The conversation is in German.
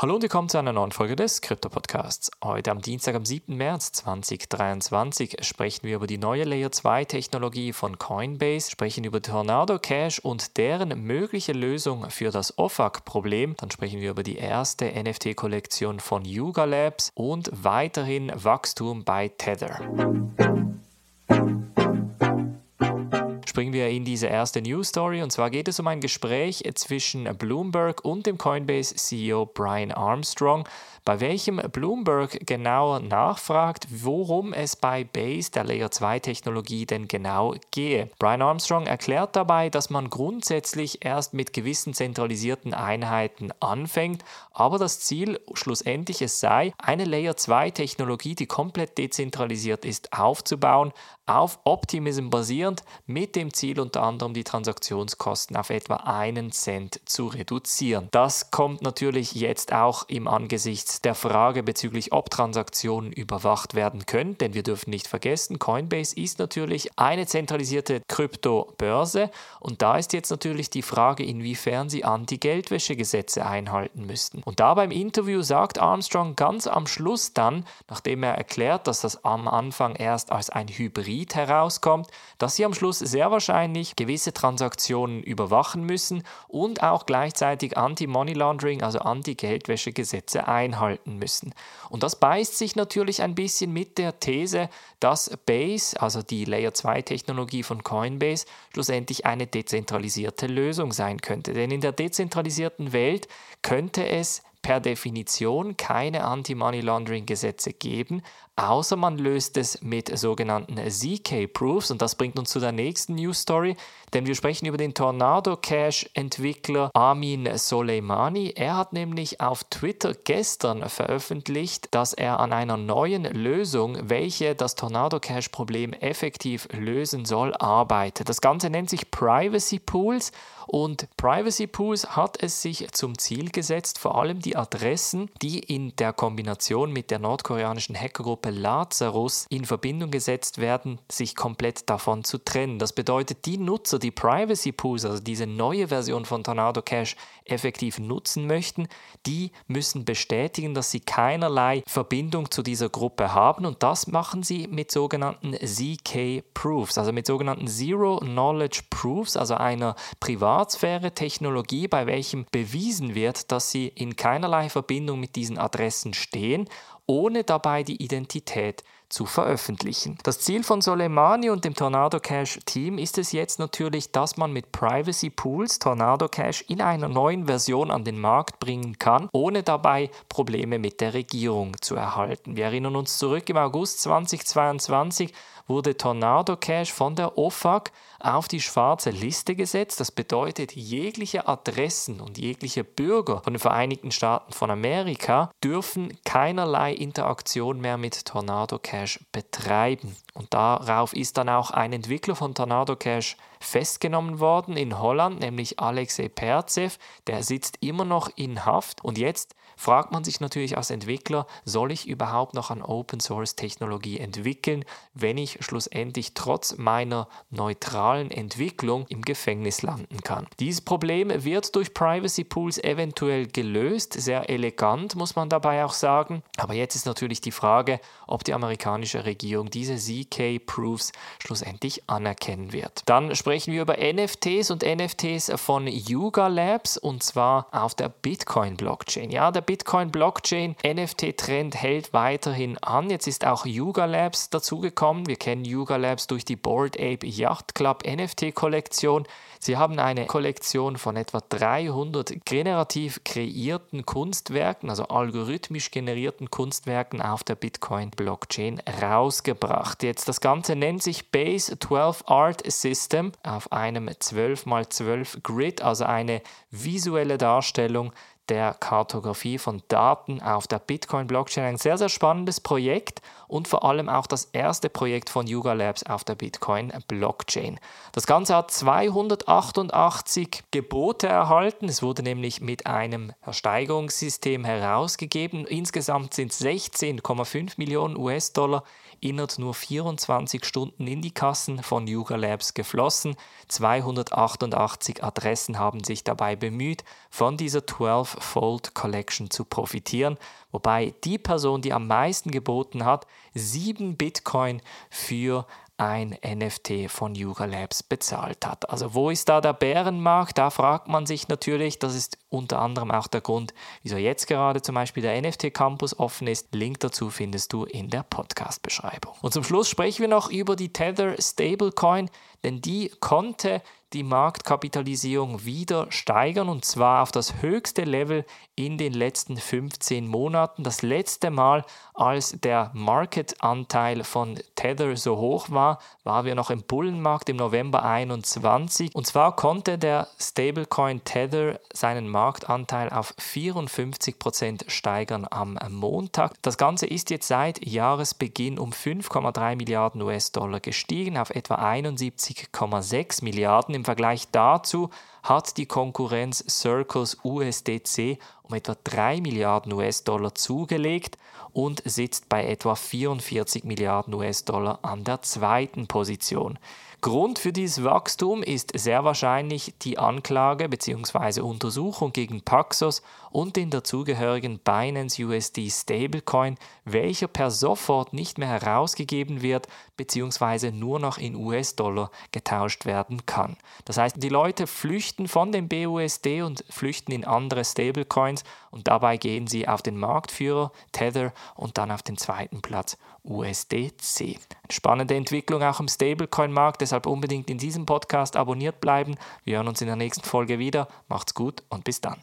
Hallo und willkommen zu einer neuen Folge des Krypto Podcasts. Heute am Dienstag, am 7. März 2023 sprechen wir über die neue Layer 2 Technologie von Coinbase, sprechen über Tornado Cash und deren mögliche Lösung für das OFAC-Problem. Dann sprechen wir über die erste NFT-Kollektion von Yuga Labs und weiterhin Wachstum bei Tether springen wir in diese erste News Story. Und zwar geht es um ein Gespräch zwischen Bloomberg und dem Coinbase CEO Brian Armstrong bei welchem Bloomberg genauer nachfragt, worum es bei Base, der Layer 2 Technologie, denn genau gehe. Brian Armstrong erklärt dabei, dass man grundsätzlich erst mit gewissen zentralisierten Einheiten anfängt, aber das Ziel schlussendlich es sei, eine Layer 2 Technologie, die komplett dezentralisiert ist, aufzubauen, auf Optimism basierend, mit dem Ziel unter anderem die Transaktionskosten auf etwa einen Cent zu reduzieren. Das kommt natürlich jetzt auch im Der Frage bezüglich, ob Transaktionen überwacht werden können, denn wir dürfen nicht vergessen, Coinbase ist natürlich eine zentralisierte Kryptobörse und da ist jetzt natürlich die Frage, inwiefern sie Anti-Geldwäsche-Gesetze einhalten müssten. Und da beim Interview sagt Armstrong ganz am Schluss dann, nachdem er erklärt, dass das am Anfang erst als ein Hybrid herauskommt, dass sie am Schluss sehr wahrscheinlich gewisse Transaktionen überwachen müssen und auch gleichzeitig Anti-Money Laundering, also Anti-Geldwäsche-Gesetze einhalten halten müssen. Und das beißt sich natürlich ein bisschen mit der These, dass Base, also die Layer 2 Technologie von Coinbase, schlussendlich eine dezentralisierte Lösung sein könnte. Denn in der dezentralisierten Welt könnte es per Definition keine Anti-Money-Laundering-Gesetze geben, außer man löst es mit sogenannten ZK-Proofs. Und das bringt uns zu der nächsten News Story, denn wir sprechen über den Tornado Cash-Entwickler Amin Soleimani. Er hat nämlich auf Twitter gestern veröffentlicht, dass er an einer neuen Lösung, welche das Tornado Cash-Problem effektiv lösen soll, arbeitet. Das Ganze nennt sich Privacy Pools. Und Privacy Pools hat es sich zum Ziel gesetzt, vor allem die Adressen, die in der Kombination mit der nordkoreanischen Hackergruppe Lazarus in Verbindung gesetzt werden, sich komplett davon zu trennen. Das bedeutet, die Nutzer, die Privacy Pools, also diese neue Version von Tornado Cash, effektiv nutzen möchten, die müssen bestätigen, dass sie keinerlei Verbindung zu dieser Gruppe haben und das machen sie mit sogenannten ZK Proofs, also mit sogenannten Zero Knowledge Proofs, also einer Privatsphäre-Technologie, bei welchem bewiesen wird, dass sie in keinerlei Verbindung mit diesen Adressen stehen, ohne dabei die Identität zu veröffentlichen. Das Ziel von Soleimani und dem Tornado Cash Team ist es jetzt natürlich, dass man mit Privacy Pools Tornado Cash in einer neuen Version an den Markt bringen kann, ohne dabei Probleme mit der Regierung zu erhalten. Wir erinnern uns zurück im August 2022 wurde Tornado Cash von der OFAC auf die schwarze Liste gesetzt. Das bedeutet, jegliche Adressen und jegliche Bürger von den Vereinigten Staaten von Amerika dürfen keinerlei Interaktion mehr mit Tornado Cash betreiben. Und darauf ist dann auch ein Entwickler von Tornado Cash festgenommen worden in Holland, nämlich Alexei Perzev. Der sitzt immer noch in Haft und jetzt fragt man sich natürlich als Entwickler, soll ich überhaupt noch an Open Source Technologie entwickeln, wenn ich schlussendlich trotz meiner neutralen Entwicklung im Gefängnis landen kann. Dieses Problem wird durch Privacy Pools eventuell gelöst, sehr elegant muss man dabei auch sagen, aber jetzt ist natürlich die Frage, ob die amerikanische Regierung diese ZK Proofs schlussendlich anerkennen wird. Dann sprechen wir über NFTs und NFTs von Yuga Labs und zwar auf der Bitcoin Blockchain. Ja, der Bitcoin Blockchain NFT-Trend hält weiterhin an. Jetzt ist auch Yuga Labs dazugekommen. Wir kennen Yuga Labs durch die Board Ape Yacht Club NFT-Kollektion. Sie haben eine Kollektion von etwa 300 generativ kreierten Kunstwerken, also algorithmisch generierten Kunstwerken auf der Bitcoin-Blockchain rausgebracht. Jetzt das Ganze nennt sich Base 12 Art System auf einem 12x12 Grid, also eine visuelle Darstellung der Kartografie von Daten auf der Bitcoin-Blockchain. Ein sehr, sehr spannendes Projekt und vor allem auch das erste Projekt von Yuga Labs auf der Bitcoin-Blockchain. Das Ganze hat 288 Gebote erhalten. Es wurde nämlich mit einem Versteigerungssystem herausgegeben. Insgesamt sind 16,5 Millionen US-Dollar innerhalb nur 24 Stunden in die Kassen von Yuga Labs geflossen. 288 Adressen haben sich dabei bemüht, von dieser 12-Fold Collection zu profitieren, wobei die Person, die am meisten geboten hat, 7 Bitcoin für ein NFT von Yuga Labs bezahlt hat. Also wo ist da der Bärenmarkt? Da fragt man sich natürlich, das ist unter anderem auch der Grund, wieso jetzt gerade zum Beispiel der NFT Campus offen ist. Link dazu findest du in der Podcast-Beschreibung. Und zum Schluss sprechen wir noch über die Tether Stablecoin, denn die konnte die Marktkapitalisierung wieder steigern und zwar auf das höchste Level in den letzten 15 Monaten. Das letzte Mal, als der Marketanteil von Tether so hoch war, waren wir noch im Bullenmarkt im November 21 und zwar konnte der Stablecoin Tether seinen Marktanteil auf 54% steigern am Montag. Das Ganze ist jetzt seit Jahresbeginn um 5,3 Milliarden US-Dollar gestiegen auf etwa 71,6 Milliarden im Vergleich dazu hat die Konkurrenz Circles USDC um etwa 3 Milliarden US-Dollar zugelegt und sitzt bei etwa 44 Milliarden US-Dollar an der zweiten Position. Grund für dieses Wachstum ist sehr wahrscheinlich die Anklage bzw. Untersuchung gegen Paxos und den dazugehörigen Binance USD Stablecoin, welcher per sofort nicht mehr herausgegeben wird bzw. nur noch in US-Dollar getauscht werden kann. Das heißt, die Leute flüchten von dem BUSD und flüchten in andere Stablecoins und dabei gehen sie auf den Marktführer Tether und dann auf den zweiten Platz USDC. Spannende Entwicklung auch im Stablecoin-Markt, deshalb unbedingt in diesem Podcast abonniert bleiben. Wir hören uns in der nächsten Folge wieder. Macht's gut und bis dann.